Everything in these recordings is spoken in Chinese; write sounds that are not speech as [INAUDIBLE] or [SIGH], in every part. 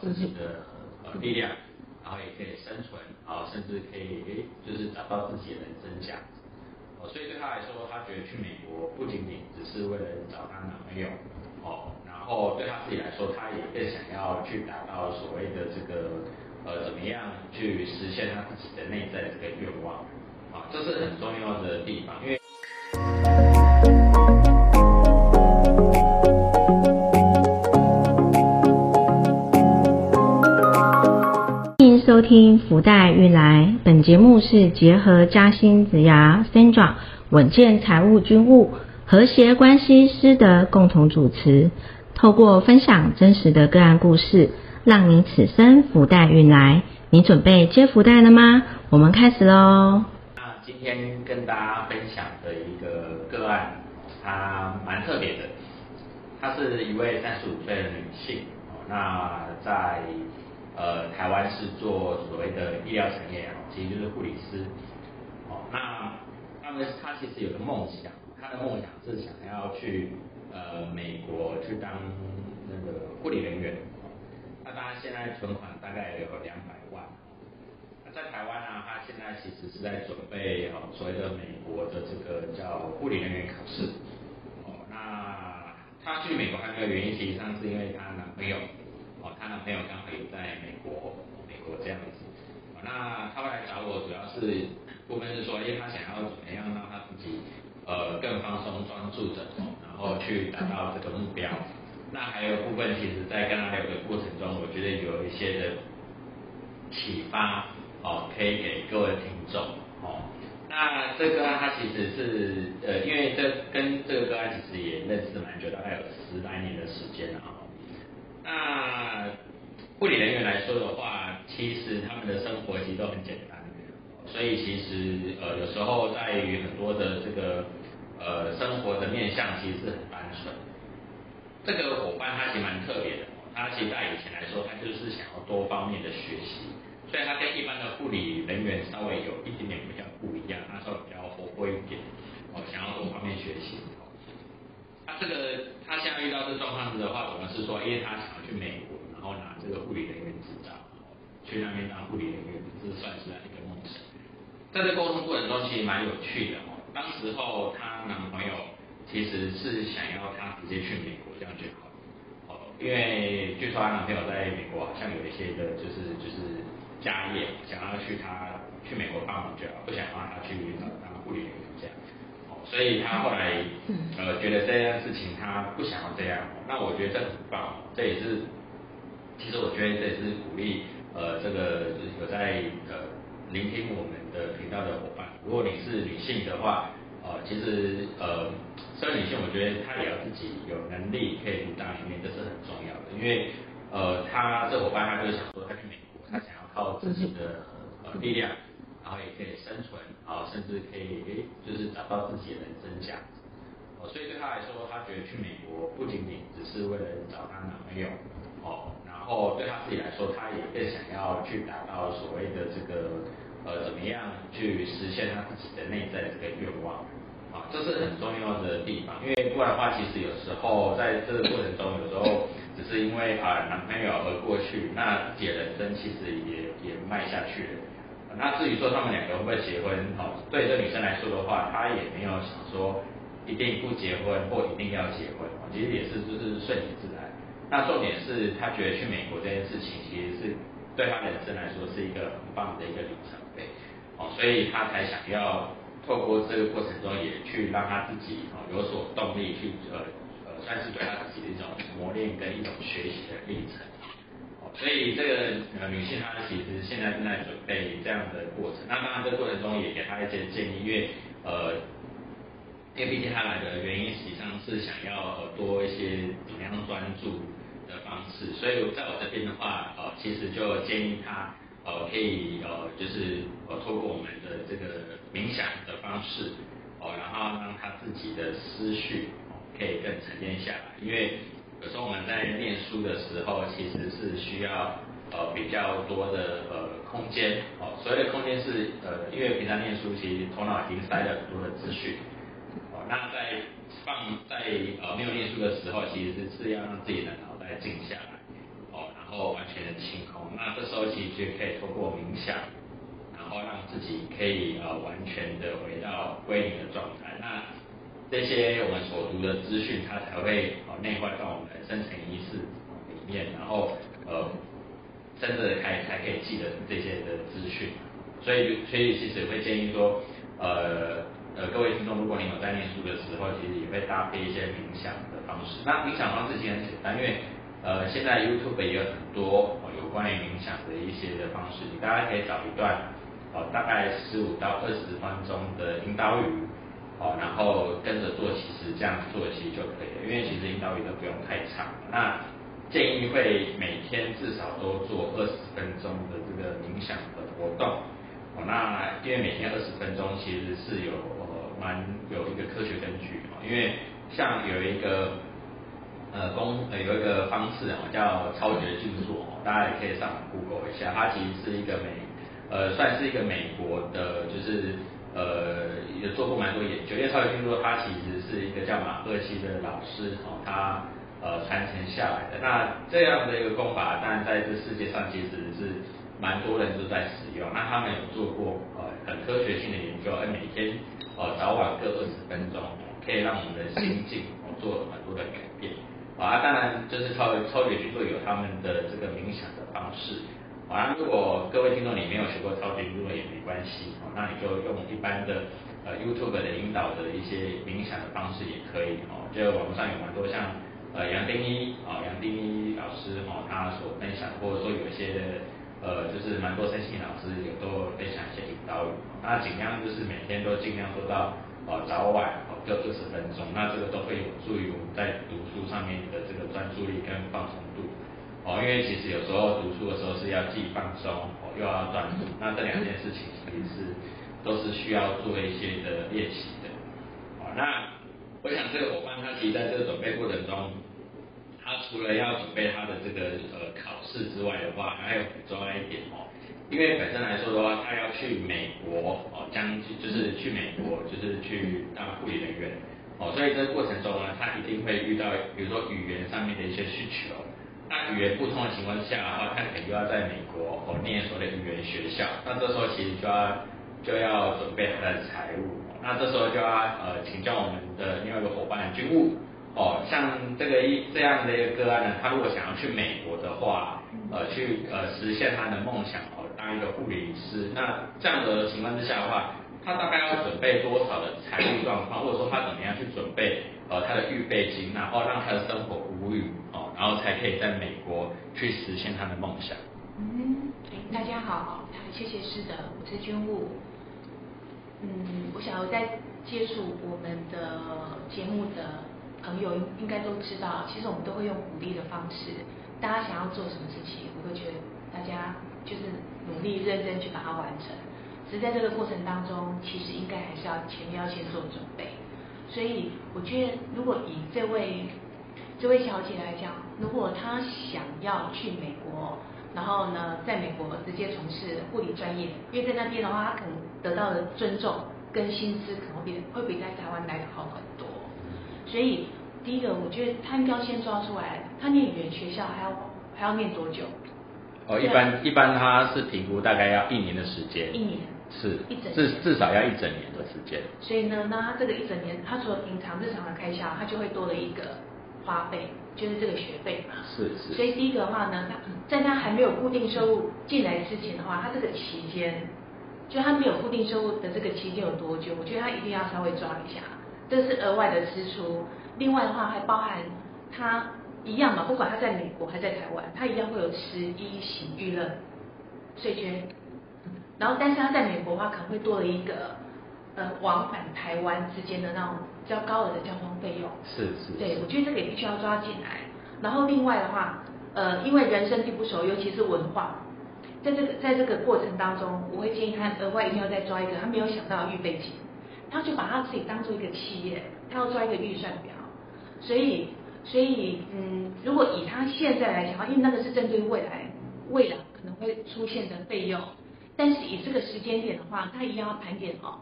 自己的呃力量，然后也可以生存，然后甚至可以诶就是找到自己的人生价值。哦，所以对他来说，他觉得去美国不仅仅只是为了。找他男朋友，哦，然后对他自己来说，他也更想要去达到所谓的这个呃怎么样去实现他自己的内在这个愿望，啊，这是很重要的地方，因为。收听福袋运来，本节目是结合嘉兴子牙 Sandra 稳健财务军务和谐关系师的共同主持，透过分享真实的个案故事，让你此生福袋运来。你准备接福袋了吗？我们开始喽。那今天跟大家分享的一个个案，它蛮特别的，她是一位三十五岁的女性，那在。呃，台湾是做所谓的医疗产业啊，其实就是护理师。哦，那他们他其实有个梦想，他的梦想是想要去呃美国去当那个护理人员。那当然现在存款大概有两百万。那在台湾呢，他现在其实是在准备哦所谓的美国的这个叫护理人员考试。哦，那他去美国还有一个原因，实际上是因为她男朋友。朋友刚好也在美国，美国这样子。那他会来找我，主要是部分是说，因为他想要怎么样让他自己呃更放松、专注的，然后去达到这个目标。那还有部分，其实在跟他聊的过程中，我觉得有一些的启发哦，可以给各位听众哦。那这个他其实是呃，因为这跟这个个案其实也认识蛮久，大概有十来年的时间了。那护理人员来说的话，其实他们的生活其实都很简单，所以其实呃有时候在于很多的这个呃生活的面向其实是很单纯。这个伙伴他其实蛮特别的，他其实在以前来说，他就是想要多方面的学习，所以他跟一般的护理人员稍微有一点点比较不一样，他稍微比较活泼一点，哦，想要多方面学习。他这个他现在遇到这状况子的话，我们是说，因为他想要去美国，后拿这个护理人员执照，去那边当护理人员，这算是一个梦想。在这沟通过程中，其实蛮有趣的哦。当时候她男朋友其实是想要她直接去美国，这样就好。哦，因为据说她男朋友在美国好像有一些的，就是就是家业，想要去他去美国帮忙就好，不想让他去找当护理人员这样。所以他后来呃觉得这件事情他不想要这样，那我觉得这很棒，这也是其实我觉得这也是鼓励呃这个有在呃聆听我们的频道的伙伴，如果你是女性的话，呃其实呃身为女性，我觉得她也要自己有能力可以独当一面，这是很重要的，因为呃她这伙伴她就是想说她去美国，她想要靠自己的呃力量。然后也可以生存，啊甚至可以诶，就是找到自己的人生价值。哦，所以对她来说，她觉得去美国不仅仅只是为了找她男朋友，哦，后对他自己来说，他也更想要去达到所谓的这个呃怎么样去实现他自己的内在这个愿望。啊，这是很重要的地方，因为不然的话，其实有时候在这个过程中，有时候只是因为啊男朋友而过去，那自己的人生其实也也迈下去了。那至于说他们两个会不会结婚，哦，对这女生来说的话，她也没有想说一定不结婚或一定要结婚，其实也是就是顺其自然。那重点是她觉得去美国这件事情，其实是对她人生来说是一个很棒的一个里程碑，哦，所以她才想要透过这个过程中也去让她自己哦有所动力去呃呃算是对她自己的一种磨练跟一种学习的历程。哦所以这个呃女性她其实现在正在准备这样的过程，那当然这过程中也给她一些建议，因为呃，因为毕竟她来的原因实际上是想要多一些怎么样专注方式，所以在我这边的话，呃，其实就建议他呃可以呃就是呃透过我们的这个冥想的方式，哦，然后让他自己的思绪可以更沉淀下来，因为。有时候我们在念书的时候，其实是需要呃比较多的呃空间哦。所谓的空间是呃，因为平常念书其实头脑已经塞了很多的资讯哦。那在放在呃没有念书的时候，其实是是要让自己的脑静下来哦，然后完全的清空那这时候其实可以透过冥想，然后让自己可以呃完全的回到归零的状态。那这些我们所读的资讯，它才会哦内化到我们的深层意识里面，然后呃真的开才可以记得这些的资讯。所以所以其实会建议说，呃呃各位听众，如果你有在念书的时候，其实也会搭配一些冥想的方式。那冥想方式其实很简单，因为呃现在 YouTube 也有很多有关于冥想的一些的方式，你大家可以找一段哦大概十五到二十分钟的引导语，哦然后跟着做，其实这样做其实就可以了，因为其实引导语都不用太长。那建议会每天至少都做二十分钟的这个冥想的活动。哦那因为每天二十分钟其实是有呃蛮有一个科学根据哦，因为像有一个呃公呃有一个方式哦叫超觉静坐哦，大家也可以上 Google 一下，它其实是一个美呃算是一个美国的，就是呃也做过蛮多研究，因为超觉静坐它其实是一个叫马赫西的老师哦，他呃传承下来的，那这样的一个功法，当然在这世界上其实是。蛮多人都在使用，那他们有做过呃很科学性的研究，而每天呃早晚各二十分钟，可以让我们的心境哦做很多的改变。啊，当然就是超超觉静坐有他们的这个冥想的方式。啊，如果各位听众你没有学过超觉静坐也没关系，哦，那你就用一般的呃 YouTube 的引导的一些冥想的方式也可以哦。就网上有蛮多像呃杨定一啊杨定一老师哦他所分享，或者说有一些。呃，就是蛮多身心老师有都分享一些引导语，那尽量就是每天都尽量做到呃早晚哦各二十分钟，那这个都会有助于我们在读书上面的这个专注力跟放松度哦，因为其实有时候读书的时候是要既放松哦又要专注，那这两件事情其实是都是需要做一些的练习的哦，那我想这个伙伴他其实在这个准备过程中。他除了要准备他的这个呃考试之外的话，还有很重要一点哦，因为本身来说的话，他要去美国哦，将就是去美国就是去当护理人员哦，所以这个过程中呢，他一定会遇到比如说语言上面的一些需求，那语言不通的情况下的话，他肯定要在美国哦念所谓的语言学校，那这时候其实就要就要准备他的财务，那这时候就要呃请教我们的另外一个伙伴军务。哦，像这个一这样的一个个案呢，他如果想要去美国的话，呃，去呃实现他的梦想哦，一个护理师，那这样的情况之下的话，他大概要准备多少的财务状况，或者说他怎么样去准备呃他的预备金，然后让他的生活无虞哦，然后才可以在美国去实现他的梦想。嗯，大家好，谢谢师的，我是军务。嗯，我想要在接触我们的节目的。朋友应该都知道，其实我们都会用鼓励的方式。大家想要做什么事情，我会觉得大家就是努力认真去把它完成。只是在这个过程当中，其实应该还是要前面要先做准备。所以我觉得，如果以这位这位小姐来讲，如果她想要去美国，然后呢，在美国直接从事护理专业，因为在那边的话，她可能得到的尊重跟薪资可能会比会比在台湾来的好很多。所以，第一个，我觉得她应该先抓出来，她念语言学校还要还要念多久？哦，一般一般他是评估大概要一年的时间。一年。是。一整。至至少要一整年的时间。所以呢，那他这个一整年，他除了平常日常的开销，他就会多了一个花费，就是这个学费嘛。是是。所以第一个的话呢，他在他还没有固定收入进来之前的话，他这个期间，就他没有固定收入的这个期间有多久？我觉得他一定要稍微抓一下。这是额外的支出，另外的话还包含他一样嘛，不管他在美国还在台湾，他一样会有吃衣行娱乐税捐，然后但是他在美国的话可能会多了一个呃往返台湾之间的那种较高额的交通费用，是是，对我觉得这个也必须要抓进来，然后另外的话，呃因为人生地不熟，尤其是文化，在这个在这个过程当中，我会建议他额外一定要再抓一个他没有想到的预备金。他就把他自己当做一个企业，他要抓一个预算表，所以，所以，嗯，如果以他现在来讲，因为那个是针对未来，未来可能会出现的费用，但是以这个时间点的话，他一样要盘点哦，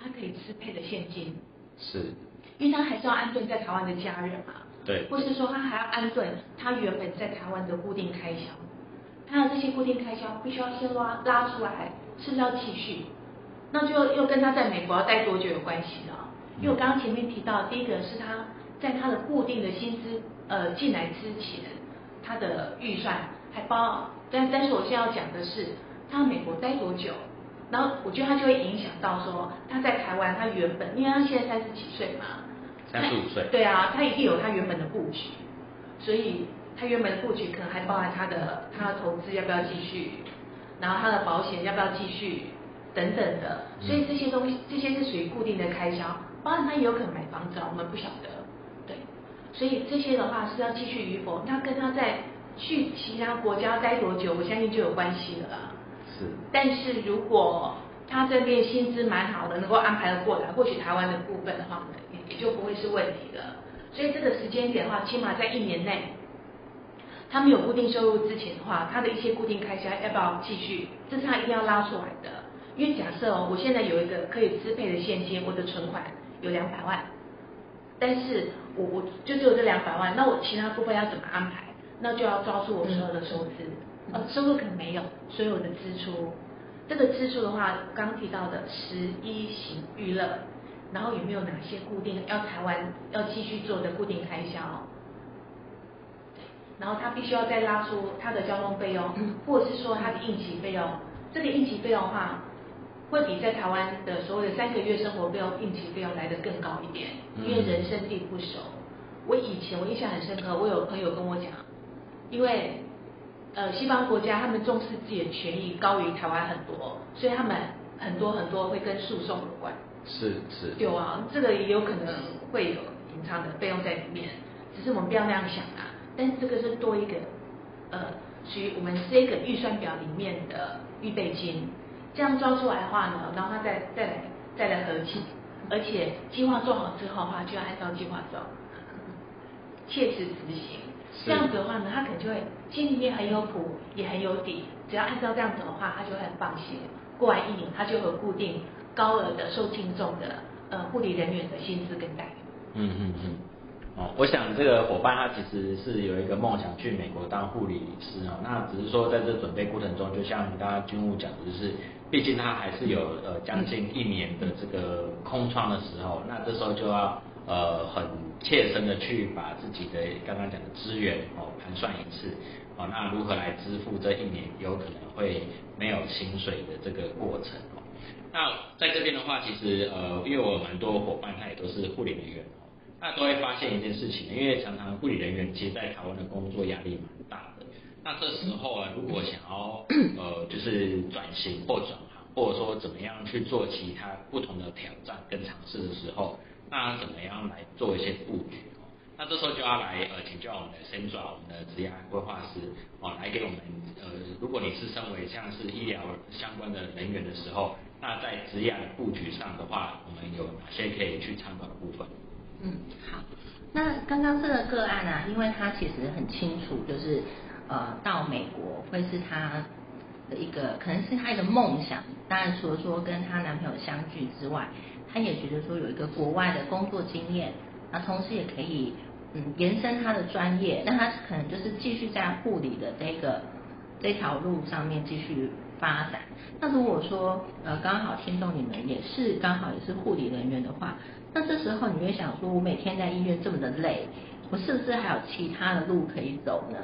他可以支配的现金，是，因为他还是要安顿在台湾的家人嘛，对，或是说他还要安顿他原本在台湾的固定开销，他的这些固定开销必须要先拉拉出来，是不是要继续？那就又跟他在美国要待多久有关系了。因为我刚刚前面提到，第一个是他在他的固定的薪资呃进来之前，他的预算还包，但但是我现在要讲的是他美国待多久，然后我觉得他就会影响到说他在台湾他原本，因为他现在三十几岁嘛，三十五岁，对啊，他一定有他原本的布局，所以他原本的布局可能还包含他的他的投资要不要继续，然后他的保险要不要继续等等的，所以这些东西这些是属于固定的开销。包含，他也有可能买房子啊，我们不晓得，对，所以这些的话是要继续与否，那跟他在去其他国家待多久，我相信就有关系了啦。是。但是如果他这边薪资蛮好的，能够安排的过来，或许台湾的部分的话，也也就不会是问题了。所以这个时间点的话，起码在一年内，他没有固定收入之前的话，他的一些固定开销要不要继续，这是他一定要拉出来的。因为假设哦，我现在有一个可以支配的现金，我的存款。有两百万，但是我我就只有这两百万，那我其他部分要怎么安排？那就要抓住我所有的收支，呃，收入可能没有，所以我的支出，这个支出的话，刚提到的十一型娱乐，然后有没有哪些固定要台湾要继续做的固定开销？然后他必须要再拉出他的交通费用，或者是说他的应急费用，这个应急费用的话。会比在台湾的所谓的三个月生活费用、应急费用来的更高一点，因为人生地不熟。我以前我印象很深刻，我有朋友跟我讲，因为呃西方国家他们重视自己的权益高于台湾很多，所以他们很多很多会跟诉讼有关。是是。有啊，这个也有可能会有隐藏的费用在里面，只是我们不要那样想啊。但是这个是多一个呃属于我们这个预算表里面的预备金。这样抓出来的话呢，然后他再再来再来合计，而且计划做好之后的话，就要按照计划走，[LAUGHS] 切实执行。这样子的话呢，他可能就会心里面很有谱，也很有底。只要按照这样子的话，他就会很放心。过完一年，他就有固定高额的受敬重的呃护理人员的薪资跟待遇。嗯嗯嗯。哦，我想这个伙伴他其实是有一个梦想去美国当护理师哦，那只是说在这准备过程中，就像刚刚军务讲的，就是。毕竟他还是有呃将近一年的这个空窗的时候，那这时候就要呃很切身的去把自己的刚刚讲的资源哦盘算一次，哦那如何来支付这一年有可能会没有薪水的这个过程哦。那在这边的话，其实呃因为我蛮多伙伴他也都是护理人员哦，那都会发现一件事情，因为常常护理人员其实在台湾的工作压力蛮大的。那这时候啊，如果想要 [COUGHS] 呃，就是转型或转行，或者说怎么样去做其他不同的挑战跟尝试的时候，那怎么样来做一些布局哦？那这时候就要来呃请教我们的 Sandra，我们的职业规划师哦，来给我们呃，如果你是身为像是医疗相关的人员的时候，那在职业布局上的话，我们有哪些可以去参考的部分？嗯，好。那刚刚这个个案啊，因为他其实很清楚，就是。呃，到美国会是她的一个，可能是她的梦想。当然，除了说跟她男朋友相聚之外，她也觉得说有一个国外的工作经验，那同时也可以嗯延伸她的专业。那她可能就是继续在护理的这个这条路上面继续发展。那如果说呃刚好听众你们也是刚好也是护理人员的话，那这时候你会想说，我每天在医院这么的累，我是不是还有其他的路可以走呢？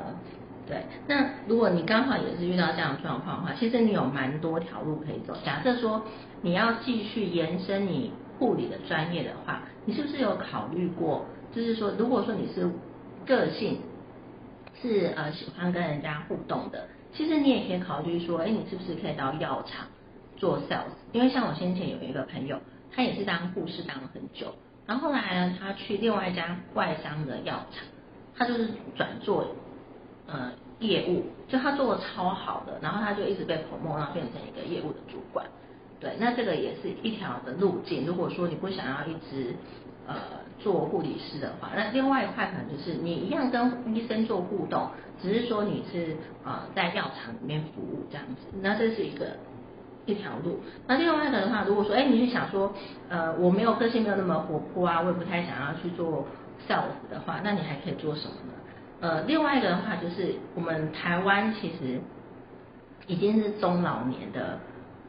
对，那如果你刚好也是遇到这样状况的话，其实你有蛮多条路可以走。假设说你要继续延伸你护理的专业的话，你是不是有考虑过？就是说，如果说你是个性是呃喜欢跟人家互动的，其实你也可以考虑说，哎，你是不是可以到药厂做 sales？因为像我先前有一个朋友，他也是当护士当了很久，然后后来呢，他去另外一家外商的药厂，他就是转做。呃，业务就他做的超好的，然后他就一直被 promote，然后变成一个业务的主管。对，那这个也是一条的路径。如果说你不想要一直呃做护理师的话，那另外一块可能就是你一样跟医生做互动，只是说你是呃在药厂里面服务这样子。那这是一个一条路。那另外一个的话，如果说哎你是想说呃我没有个性没有那么活泼啊，我也不太想要去做 sales 的话，那你还可以做什么呢？呃，另外一个的话就是，我们台湾其实已经是中老年的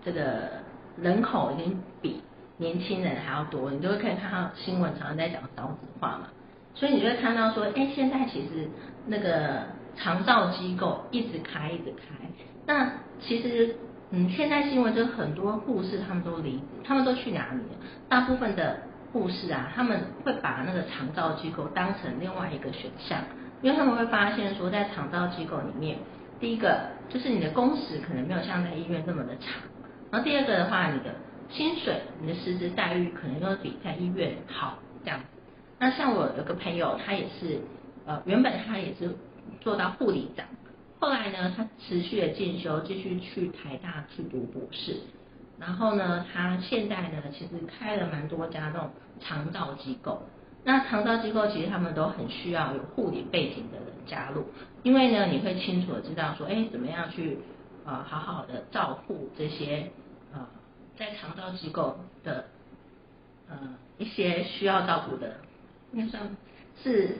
这个人口已经比年轻人还要多，你就会可以看到新闻常常在讲少子化嘛，所以你就会看到说，哎，现在其实那个长照机构一直开一直开，那其实嗯，现在新闻就很多护士他们都离，他们都去哪里了？大部分的护士啊，他们会把那个长照机构当成另外一个选项，因为他们会发现说，在肠道机构里面。第一个就是你的工时可能没有像在医院那么的长，然后第二个的话，你的薪水、你的实质待遇可能又比在医院好这样。那像我有个朋友，他也是呃原本他也是做到护理长，后来呢他持续的进修，继续去台大去读博士，然后呢他现在呢其实开了蛮多家这种肠道机构。那长照机构其实他们都很需要有护理背景的人加入，因为呢，你会清楚的知道说，哎，怎么样去呃好好的照顾这些呃在长照机构的呃一些需要照顾的，应该算是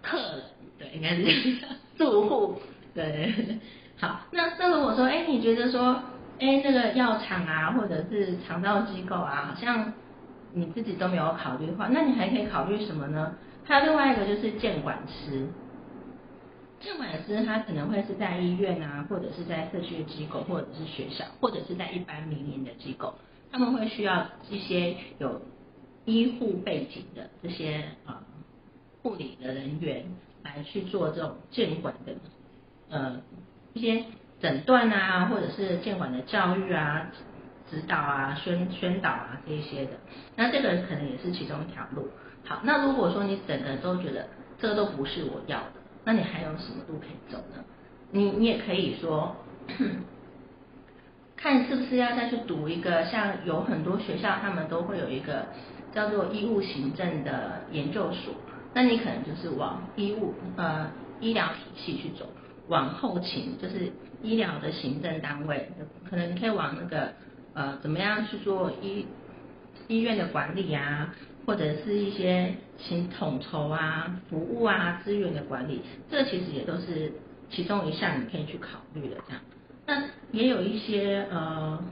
客人，对，应该是住户，对。好，那那如果说，哎，你觉得说，哎，这个药厂啊，或者是肠道机构啊，好像。你自己都没有考虑的话，那你还可以考虑什么呢？还有另外一个就是监管师，监管师他可能会是在医院啊，或者是在社区机构，或者是学校，或者是在一般民营的机构，他们会需要一些有医护背景的这些啊护理的人员来去做这种监管的呃一些诊断啊，或者是监管的教育啊。指导啊，宣宣导啊，这些的，那这个可能也是其中一条路。好，那如果说你整个都觉得这个都不是我要的，那你还有什么路可以走呢？你你也可以说，[COUGHS] 看是不是要再去读一个，像有很多学校他们都会有一个叫做医务行政的研究所，那你可能就是往医务呃医疗体系去走，往后勤就是医疗的行政单位，可能你可以往那个。呃，怎么样去做医医院的管理啊，或者是一些请统筹啊、服务啊、资源的管理，这其实也都是其中一项你可以去考虑的。这样，那也有一些呃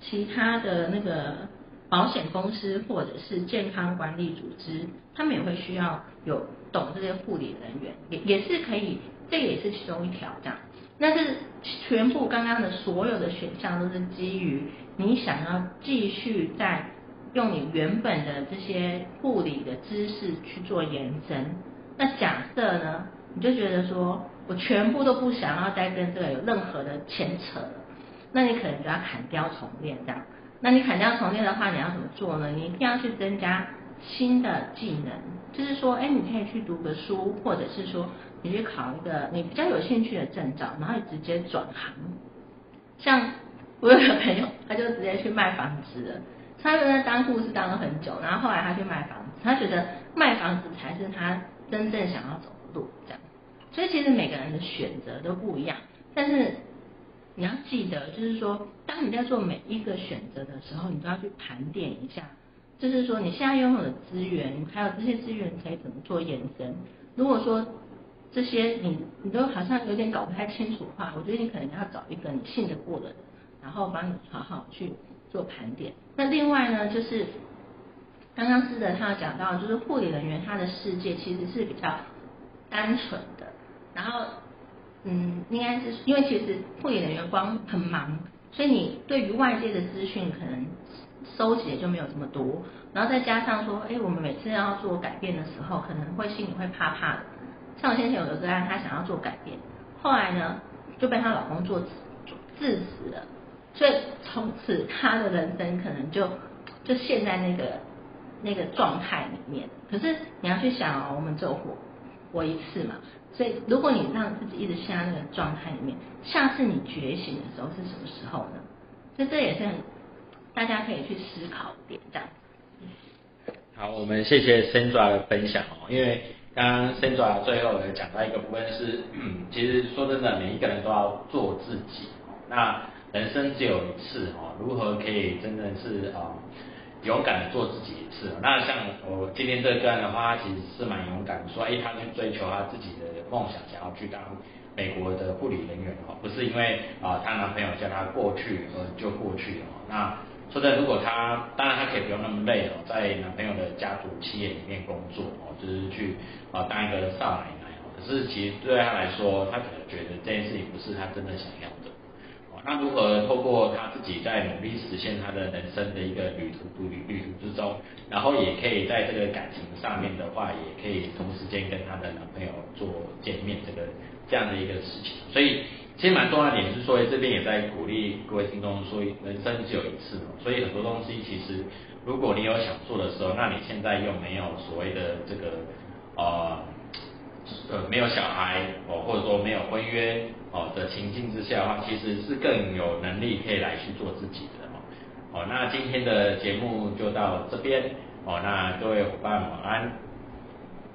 其他的那个保险公司或者是健康管理组织，他们也会需要有懂这些护理人员，也也是可以，这也是其中一条这样。那是全部刚刚的所有的选项都是基于你想要继续在用你原本的这些护理的知识去做延伸。那假设呢，你就觉得说我全部都不想要再跟这个有任何的牵扯了，那你可能就要砍掉重练这样。那你砍掉重练的话，你要怎么做呢？你一定要去增加新的技能，就是说，哎，你可以去读个书，或者是说。你去考一个你比较有兴趣的证照，然后你直接转行。像我有个朋友，他就直接去卖房子了。他就在当护士当了很久，然后后来他去卖房子，他觉得卖房子才是他真正想要走的路，这样。所以其实每个人的选择都不一样，但是你要记得，就是说，当你在做每一个选择的时候，你都要去盘点一下，就是说你现在拥有的资源，还有这些资源可以怎么做延伸。如果说这些你你都好像有点搞不太清楚的话，我觉得你可能要找一个你信得过的人，然后帮你好好去做盘点。那另外呢，就是刚刚思德他讲到，就是护理人员他的世界其实是比较单纯的。然后嗯，应该是因为其实护理人员光很忙，所以你对于外界的资讯可能收集就没有这么多。然后再加上说，哎，我们每次要做改变的时候，可能会心里会怕怕的。像我先前有个个案，她想要做改变，后来呢就被她老公做致死了，所以从此她的人生可能就就陷在那个那个状态里面。可是你要去想哦，我们只有活活一次嘛，所以如果你让自己一直陷在那个状态里面，下次你觉醒的时候是什么时候呢？所以这也是很大家可以去思考点这样。好，我们谢谢 Sandra 的分享哦，因为。刚刚 Sandra 最后有讲到一个部分是，[CLEARS THROAT] 其实说真的，每一个人都要做自己。那人生只有一次哦，如何可以真的是啊勇敢的做自己一次？那像我今天这个案的话，他其实是蛮勇敢，说哎，他去追求他自己的梦想，想要去当美国的护理人员哦，不是因为啊她男朋友叫她过去而就过去哦。那说真的，如果她当然她可以不用那么累哦，在男朋友的家族企业里面工作哦，就是去啊当一个少奶奶哦。可是其实对她来说，她可能觉得这件事情不是她真的想要的哦。那如何透过她自己在努力实现她的人生的一个旅途旅旅途之中，然后也可以在这个感情上面的话，也可以同时间跟她的男朋友做见面这个这样的一个事情。所以其实蛮重要的点是说，这边也在鼓励各位听众说，人生只有一次嘛，所以很多东西其实如果你有想做的时候，那你现在又没有所谓的这个呃。呃，没有小孩哦，或者说没有婚约哦的情境之下的话，其实是更有能力可以来去做自己的哦。哦，那今天的节目就到这边哦，那各位伙伴晚安。